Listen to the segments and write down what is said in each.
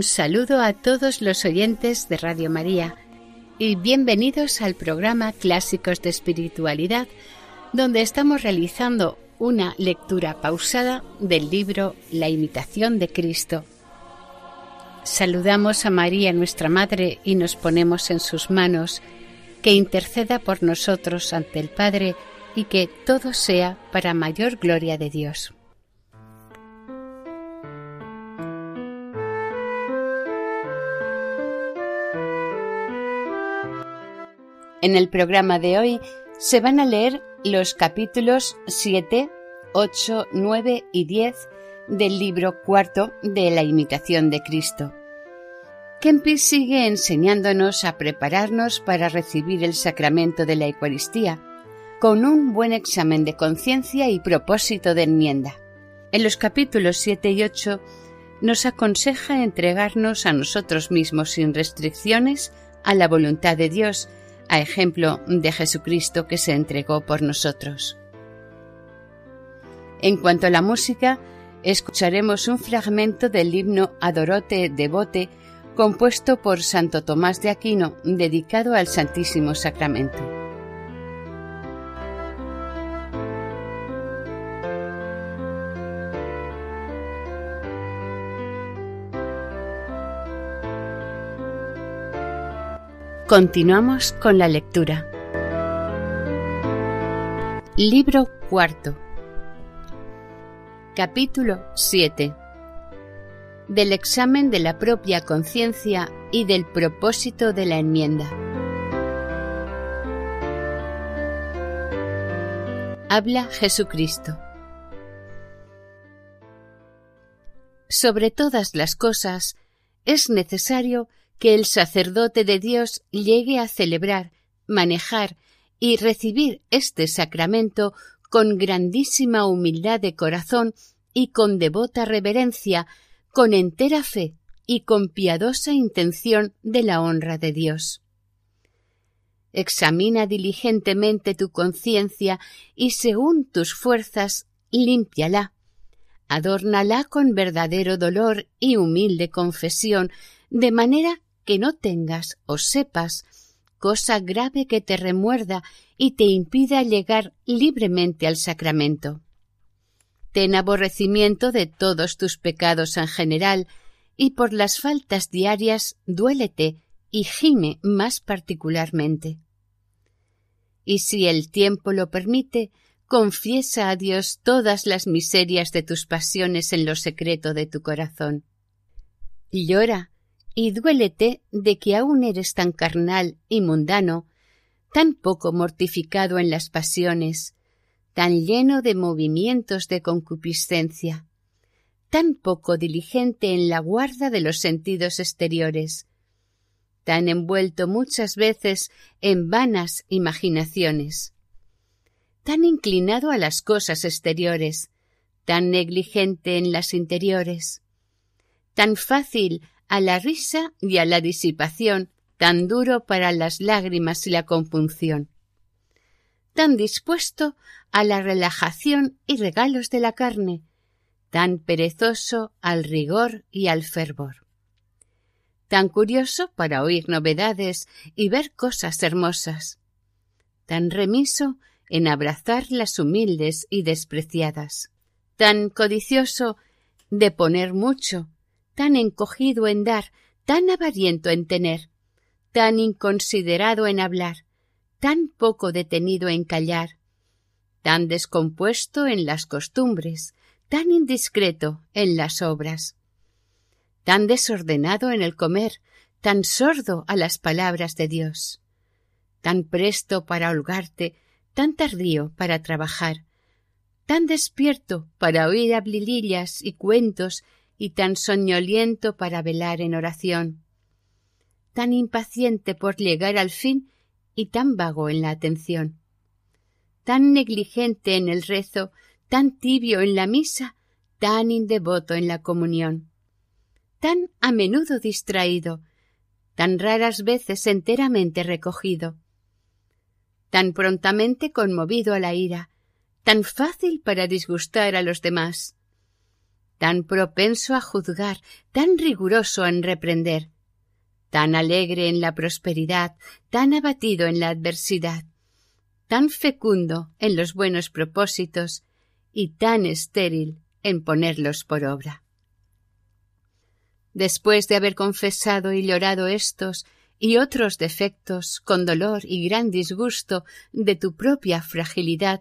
Un saludo a todos los oyentes de Radio María y bienvenidos al programa Clásicos de Espiritualidad, donde estamos realizando una lectura pausada del libro La imitación de Cristo. Saludamos a María, nuestra Madre, y nos ponemos en sus manos, que interceda por nosotros ante el Padre y que todo sea para mayor gloria de Dios. En el programa de hoy se van a leer los capítulos 7, 8, 9 y 10 del libro cuarto de la imitación de Cristo. Kempis sigue enseñándonos a prepararnos para recibir el sacramento de la Eucaristía, con un buen examen de conciencia y propósito de enmienda. En los capítulos 7 y 8 nos aconseja entregarnos a nosotros mismos sin restricciones a la voluntad de Dios, a ejemplo de Jesucristo que se entregó por nosotros. En cuanto a la música, escucharemos un fragmento del himno Adorote Devote compuesto por Santo Tomás de Aquino dedicado al Santísimo Sacramento. Continuamos con la lectura. Libro cuarto. Capítulo 7. Del examen de la propia conciencia y del propósito de la enmienda. Habla Jesucristo. Sobre todas las cosas es necesario que el sacerdote de Dios llegue a celebrar, manejar y recibir este sacramento con grandísima humildad de corazón y con devota reverencia, con entera fe y con piadosa intención de la honra de Dios. Examina diligentemente tu conciencia y según tus fuerzas límpiala. Adórnala con verdadero dolor y humilde confesión, de manera que no tengas o sepas cosa grave que te remuerda y te impida llegar libremente al sacramento. Ten aborrecimiento de todos tus pecados en general, y por las faltas diarias duélete y gime más particularmente. Y si el tiempo lo permite, confiesa a Dios todas las miserias de tus pasiones en lo secreto de tu corazón. Llora y duélete de que aún eres tan carnal y mundano, tan poco mortificado en las pasiones, tan lleno de movimientos de concupiscencia, tan poco diligente en la guarda de los sentidos exteriores, tan envuelto muchas veces en vanas imaginaciones, tan inclinado a las cosas exteriores, tan negligente en las interiores, tan fácil a la risa y a la disipación, tan duro para las lágrimas y la compunción, tan dispuesto a la relajación y regalos de la carne, tan perezoso al rigor y al fervor, tan curioso para oír novedades y ver cosas hermosas, tan remiso en abrazar las humildes y despreciadas, tan codicioso de poner mucho tan encogido en dar, tan avariento en tener, tan inconsiderado en hablar, tan poco detenido en callar, tan descompuesto en las costumbres, tan indiscreto en las obras, tan desordenado en el comer, tan sordo a las palabras de Dios, tan presto para holgarte, tan tardío para trabajar, tan despierto para oír hablilillas y cuentos y tan soñoliento para velar en oración, tan impaciente por llegar al fin y tan vago en la atención, tan negligente en el rezo, tan tibio en la misa, tan indevoto en la comunión, tan a menudo distraído, tan raras veces enteramente recogido, tan prontamente conmovido a la ira, tan fácil para disgustar a los demás, tan propenso a juzgar, tan riguroso en reprender, tan alegre en la prosperidad, tan abatido en la adversidad, tan fecundo en los buenos propósitos y tan estéril en ponerlos por obra. Después de haber confesado y llorado estos y otros defectos con dolor y gran disgusto de tu propia fragilidad,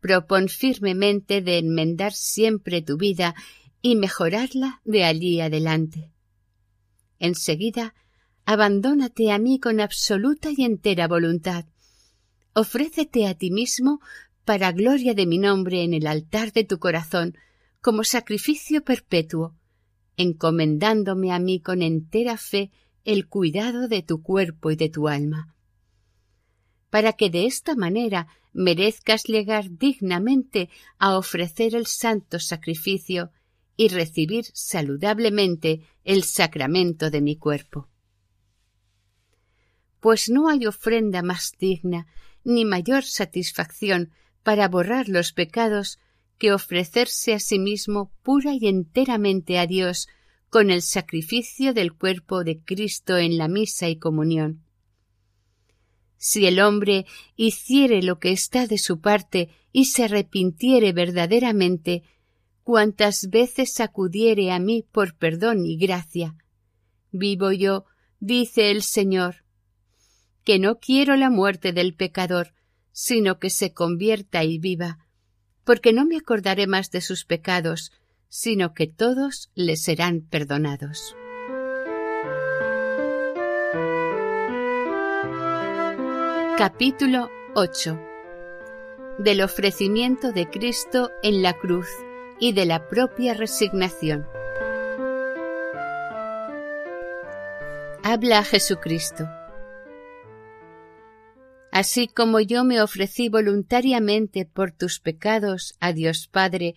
propon firmemente de enmendar siempre tu vida y mejorarla de allí adelante. Enseguida, abandónate a mí con absoluta y entera voluntad. Ofrécete a ti mismo para gloria de mi nombre en el altar de tu corazón, como sacrificio perpetuo, encomendándome a mí con entera fe el cuidado de tu cuerpo y de tu alma, para que de esta manera merezcas llegar dignamente a ofrecer el santo sacrificio y recibir saludablemente el sacramento de mi cuerpo. Pues no hay ofrenda más digna ni mayor satisfacción para borrar los pecados que ofrecerse a sí mismo pura y enteramente a Dios con el sacrificio del cuerpo de Cristo en la misa y comunión. Si el hombre hiciere lo que está de su parte y se arrepintiere verdaderamente, cuantas veces acudiere a mí por perdón y gracia. Vivo yo, dice el Señor, que no quiero la muerte del pecador, sino que se convierta y viva, porque no me acordaré más de sus pecados, sino que todos le serán perdonados. Capítulo 8 Del ofrecimiento de Cristo en la cruz y de la propia resignación. Habla Jesucristo. Así como yo me ofrecí voluntariamente por tus pecados a Dios Padre,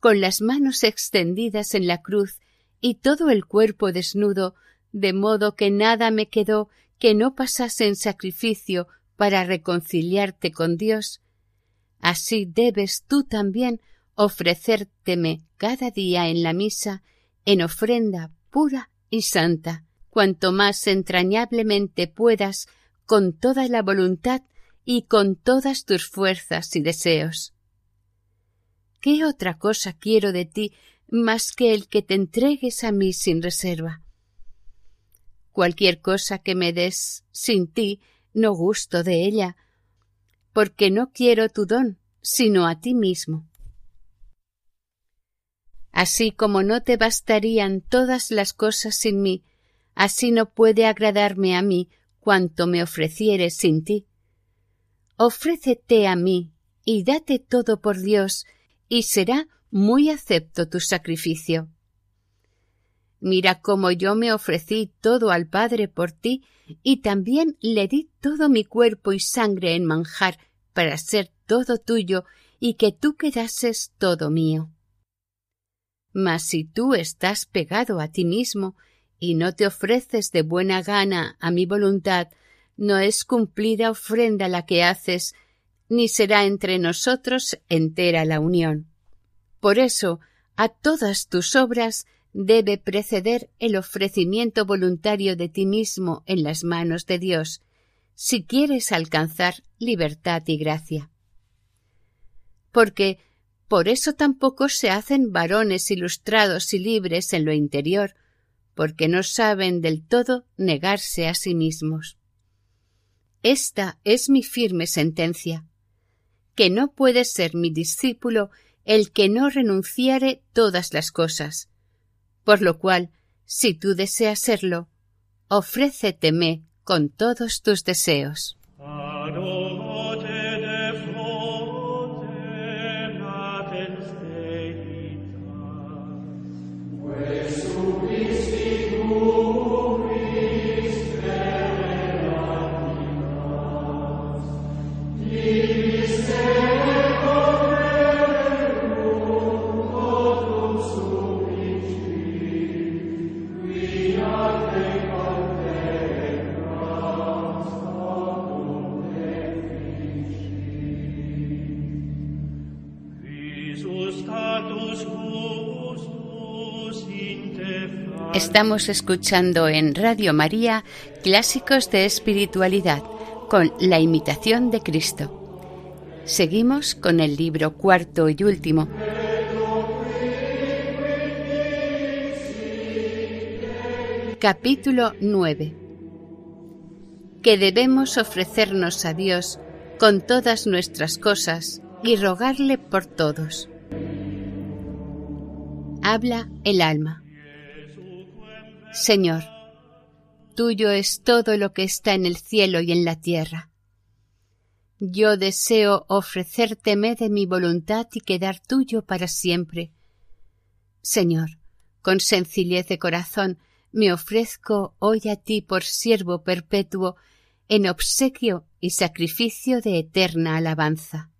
con las manos extendidas en la cruz y todo el cuerpo desnudo, de modo que nada me quedó que no pasase en sacrificio para reconciliarte con Dios, así debes tú también ofrecérteme cada día en la misa en ofrenda pura y santa, cuanto más entrañablemente puedas con toda la voluntad y con todas tus fuerzas y deseos. ¿Qué otra cosa quiero de ti más que el que te entregues a mí sin reserva? Cualquier cosa que me des sin ti, no gusto de ella, porque no quiero tu don, sino a ti mismo. Así como no te bastarían todas las cosas sin mí, así no puede agradarme a mí cuanto me ofrecieres sin ti. Ofrécete a mí y date todo por Dios, y será muy acepto tu sacrificio. Mira cómo yo me ofrecí todo al Padre por ti, y también le di todo mi cuerpo y sangre en manjar para ser todo tuyo y que tú quedases todo mío. Mas si tú estás pegado a ti mismo y no te ofreces de buena gana a mi voluntad, no es cumplida ofrenda la que haces, ni será entre nosotros entera la unión. Por eso, a todas tus obras debe preceder el ofrecimiento voluntario de ti mismo en las manos de Dios, si quieres alcanzar libertad y gracia. Porque por eso tampoco se hacen varones ilustrados y libres en lo interior, porque no saben del todo negarse a sí mismos. Esta es mi firme sentencia, que no puede ser mi discípulo el que no renunciare todas las cosas, por lo cual, si tú deseas serlo, ofréceteme con todos tus deseos. Estamos escuchando en Radio María Clásicos de Espiritualidad con la imitación de Cristo. Seguimos con el libro cuarto y último. Capítulo 9. Que debemos ofrecernos a Dios con todas nuestras cosas y rogarle por todos. Habla el alma. Señor, tuyo es todo lo que está en el cielo y en la tierra. Yo deseo ofrecérteme de mi voluntad y quedar tuyo para siempre. Señor, con sencillez de corazón me ofrezco hoy a ti por siervo perpetuo en obsequio y sacrificio de eterna alabanza.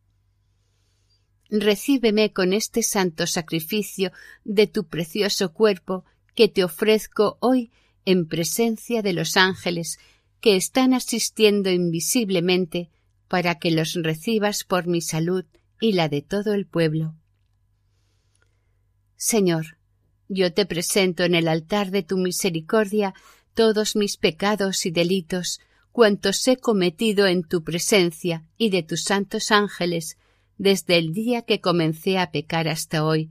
Recíbeme con este santo sacrificio de tu precioso cuerpo que te ofrezco hoy en presencia de los ángeles que están asistiendo invisiblemente para que los recibas por mi salud y la de todo el pueblo. Señor, yo te presento en el altar de tu misericordia todos mis pecados y delitos, cuantos he cometido en tu presencia y de tus santos ángeles desde el día que comencé a pecar hasta hoy,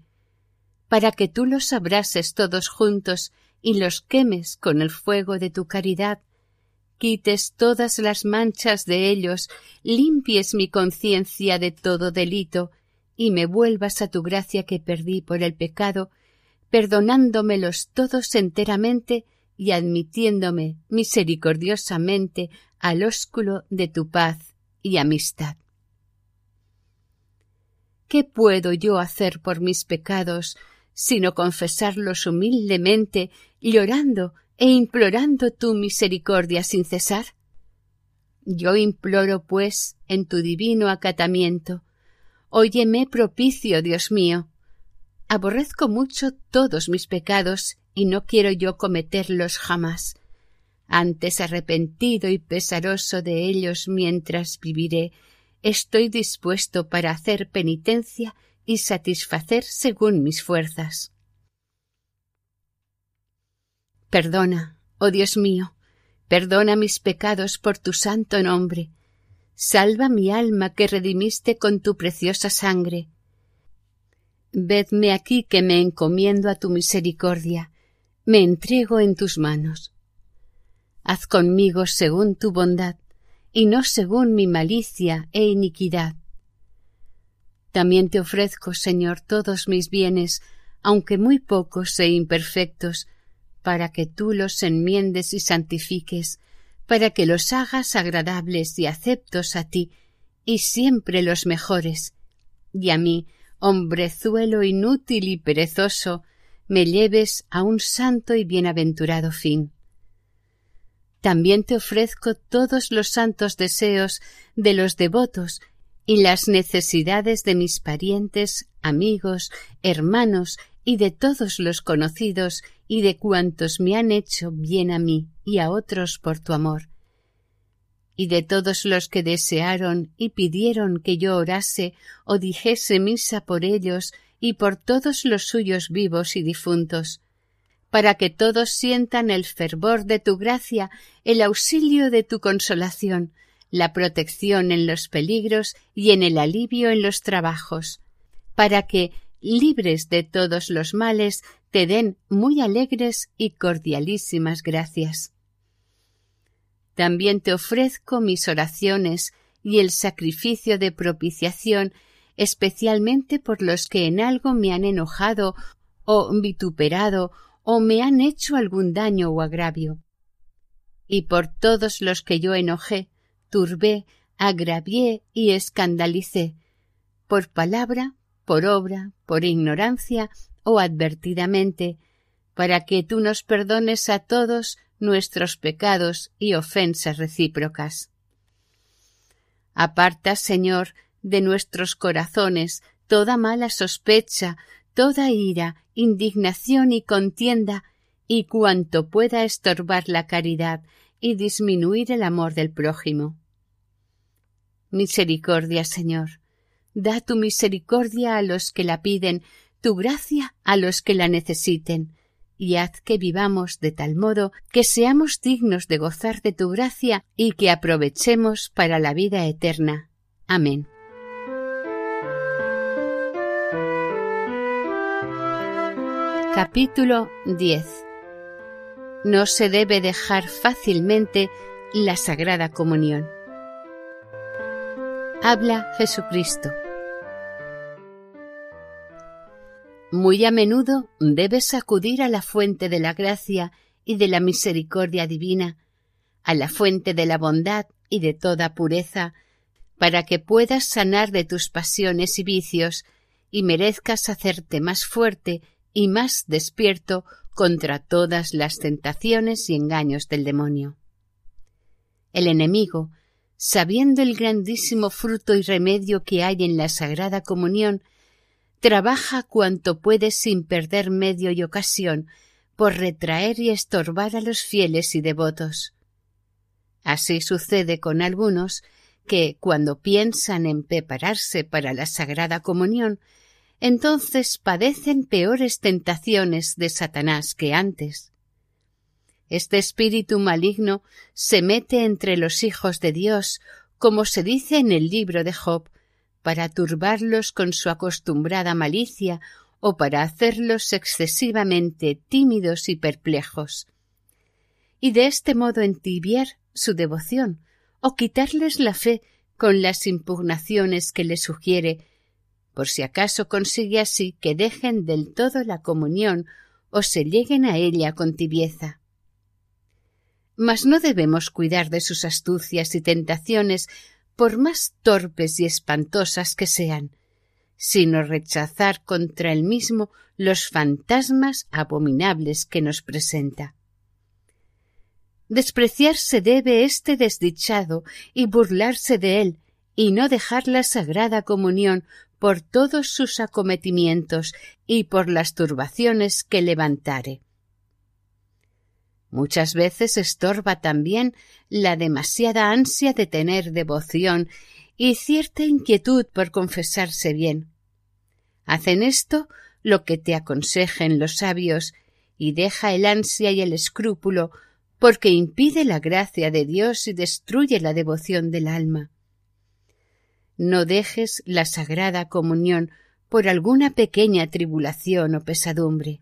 para que tú los abrases todos juntos y los quemes con el fuego de tu caridad, quites todas las manchas de ellos, limpies mi conciencia de todo delito, y me vuelvas a tu gracia que perdí por el pecado, perdonándomelos todos enteramente y admitiéndome misericordiosamente al ósculo de tu paz y amistad. ¿Qué puedo yo hacer por mis pecados sino confesarlos humildemente, llorando e implorando tu misericordia sin cesar? Yo imploro, pues, en tu divino acatamiento, óyeme propicio, Dios mío. Aborrezco mucho todos mis pecados y no quiero yo cometerlos jamás. Antes arrepentido y pesaroso de ellos mientras viviré, estoy dispuesto para hacer penitencia y satisfacer según mis fuerzas. Perdona, oh Dios mío, perdona mis pecados por tu santo nombre. Salva mi alma que redimiste con tu preciosa sangre. Vedme aquí que me encomiendo a tu misericordia, me entrego en tus manos. Haz conmigo según tu bondad, y no según mi malicia e iniquidad. También te ofrezco, Señor, todos mis bienes, aunque muy pocos e imperfectos, para que tú los enmiendes y santifiques, para que los hagas agradables y aceptos a ti, y siempre los mejores, y a mí, hombrezuelo inútil y perezoso, me lleves a un santo y bienaventurado fin. También te ofrezco todos los santos deseos de los devotos y las necesidades de mis parientes, amigos, hermanos y de todos los conocidos y de cuantos me han hecho bien a mí y a otros por tu amor, y de todos los que desearon y pidieron que yo orase o dijese misa por ellos y por todos los suyos vivos y difuntos, para que todos sientan el fervor de tu gracia, el auxilio de tu consolación, la protección en los peligros y en el alivio en los trabajos, para que, libres de todos los males, te den muy alegres y cordialísimas gracias. También te ofrezco mis oraciones y el sacrificio de propiciación, especialmente por los que en algo me han enojado o vituperado o me han hecho algún daño o agravio, y por todos los que yo enojé, turbé, agravié y escandalicé, por palabra, por obra, por ignorancia o advertidamente, para que tú nos perdones a todos nuestros pecados y ofensas recíprocas. Aparta, Señor, de nuestros corazones toda mala sospecha, toda ira, indignación y contienda, y cuanto pueda estorbar la caridad y disminuir el amor del prójimo. Misericordia, Señor. Da tu misericordia a los que la piden, tu gracia a los que la necesiten, y haz que vivamos de tal modo que seamos dignos de gozar de tu gracia y que aprovechemos para la vida eterna. Amén. Capítulo 10 No se debe dejar fácilmente la Sagrada Comunión. Habla Jesucristo. Muy a menudo debes acudir a la fuente de la gracia y de la misericordia divina, a la fuente de la bondad y de toda pureza, para que puedas sanar de tus pasiones y vicios y merezcas hacerte más fuerte y más despierto contra todas las tentaciones y engaños del demonio. El enemigo, sabiendo el grandísimo fruto y remedio que hay en la Sagrada Comunión, trabaja cuanto puede sin perder medio y ocasión por retraer y estorbar a los fieles y devotos. Así sucede con algunos que, cuando piensan en prepararse para la Sagrada Comunión, entonces padecen peores tentaciones de Satanás que antes. Este espíritu maligno se mete entre los hijos de Dios, como se dice en el libro de Job, para turbarlos con su acostumbrada malicia o para hacerlos excesivamente tímidos y perplejos, y de este modo entibiar su devoción o quitarles la fe con las impugnaciones que le sugiere, por si acaso consigue así que dejen del todo la comunión o se lleguen a ella con tibieza. Mas no debemos cuidar de sus astucias y tentaciones por más torpes y espantosas que sean, sino rechazar contra él mismo los fantasmas abominables que nos presenta. Despreciarse debe este desdichado y burlarse de él, y no dejar la sagrada comunión por todos sus acometimientos y por las turbaciones que levantare. Muchas veces estorba también la demasiada ansia de tener devoción y cierta inquietud por confesarse bien. Hacen esto lo que te aconsejen los sabios y deja el ansia y el escrúpulo porque impide la gracia de Dios y destruye la devoción del alma. No dejes la sagrada comunión por alguna pequeña tribulación o pesadumbre,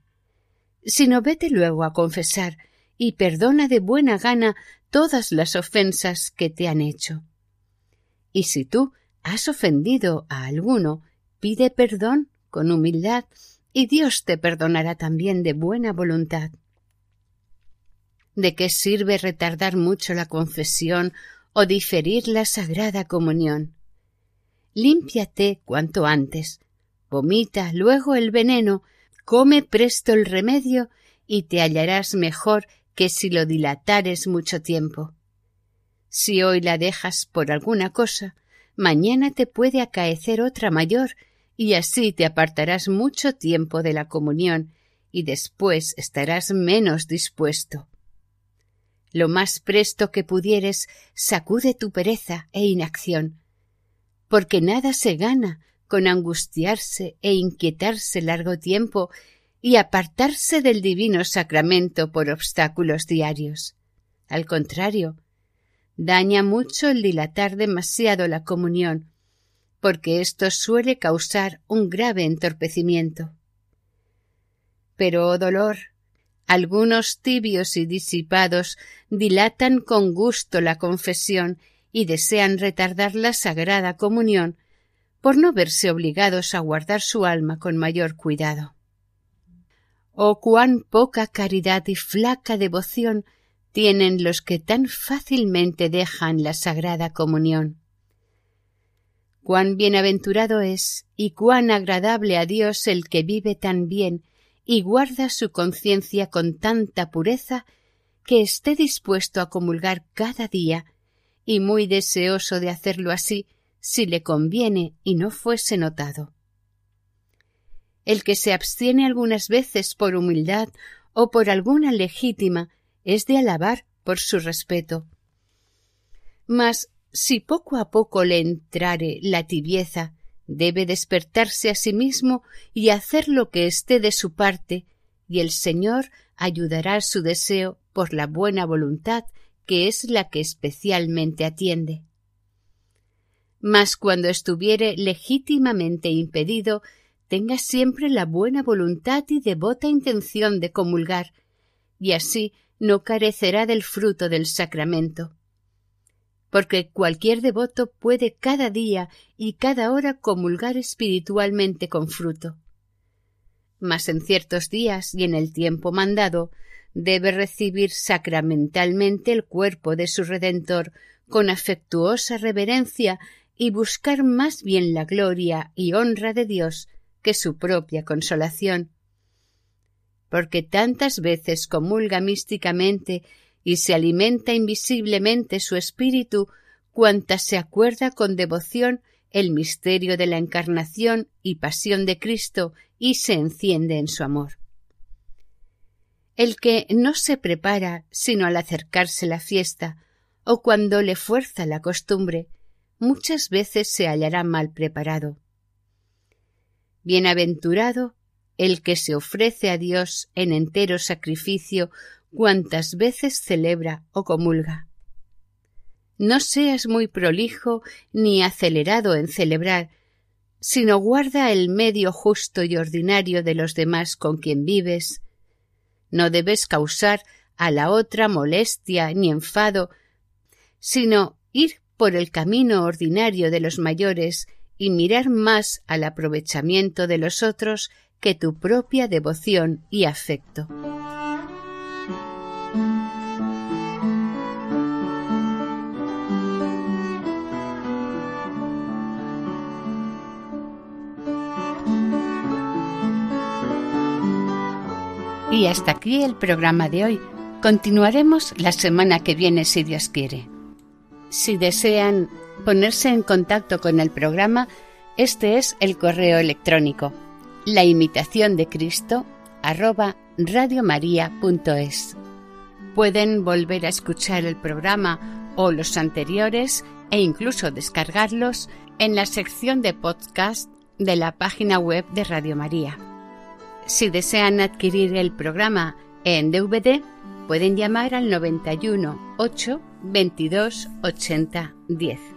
sino vete luego a confesar y perdona de buena gana todas las ofensas que te han hecho. Y si tú has ofendido a alguno, pide perdón con humildad y Dios te perdonará también de buena voluntad. ¿De qué sirve retardar mucho la confesión o diferir la sagrada comunión? Límpiate cuanto antes, vomita luego el veneno, come presto el remedio y te hallarás mejor que si lo dilatares mucho tiempo. Si hoy la dejas por alguna cosa, mañana te puede acaecer otra mayor, y así te apartarás mucho tiempo de la comunión, y después estarás menos dispuesto. Lo más presto que pudieres, sacude tu pereza e inacción, porque nada se gana con angustiarse e inquietarse largo tiempo y apartarse del divino sacramento por obstáculos diarios. Al contrario, daña mucho el dilatar demasiado la comunión, porque esto suele causar un grave entorpecimiento. Pero, oh dolor, algunos tibios y disipados dilatan con gusto la confesión y desean retardar la sagrada comunión por no verse obligados a guardar su alma con mayor cuidado. Oh cuán poca caridad y flaca devoción tienen los que tan fácilmente dejan la sagrada comunión. Cuán bienaventurado es y cuán agradable a Dios el que vive tan bien y guarda su conciencia con tanta pureza que esté dispuesto a comulgar cada día y muy deseoso de hacerlo así si le conviene y no fuese notado. El que se abstiene algunas veces por humildad o por alguna legítima es de alabar por su respeto. Mas si poco a poco le entrare la tibieza, debe despertarse a sí mismo y hacer lo que esté de su parte, y el Señor ayudará su deseo por la buena voluntad que es la que especialmente atiende. Mas cuando estuviere legítimamente impedido, tenga siempre la buena voluntad y devota intención de comulgar, y así no carecerá del fruto del sacramento. Porque cualquier devoto puede cada día y cada hora comulgar espiritualmente con fruto. Mas en ciertos días y en el tiempo mandado, debe recibir sacramentalmente el cuerpo de su Redentor con afectuosa reverencia y buscar más bien la gloria y honra de Dios que su propia consolación. Porque tantas veces comulga místicamente y se alimenta invisiblemente su espíritu cuantas se acuerda con devoción el misterio de la encarnación y pasión de Cristo y se enciende en su amor. El que no se prepara sino al acercarse la fiesta o cuando le fuerza la costumbre, muchas veces se hallará mal preparado. Bienaventurado el que se ofrece a Dios en entero sacrificio cuantas veces celebra o comulga. No seas muy prolijo ni acelerado en celebrar, sino guarda el medio justo y ordinario de los demás con quien vives. No debes causar a la otra molestia ni enfado, sino ir por el camino ordinario de los mayores y mirar más al aprovechamiento de los otros que tu propia devoción y afecto. Y hasta aquí el programa de hoy. Continuaremos la semana que viene si Dios quiere. Si desean ponerse en contacto con el programa, este es el correo electrónico la imitación de Cristo arroba radiomaria.es. Pueden volver a escuchar el programa o los anteriores e incluso descargarlos en la sección de podcast de la página web de Radio María. Si desean adquirir el programa en DVD, pueden llamar al 91 8 22 80 10.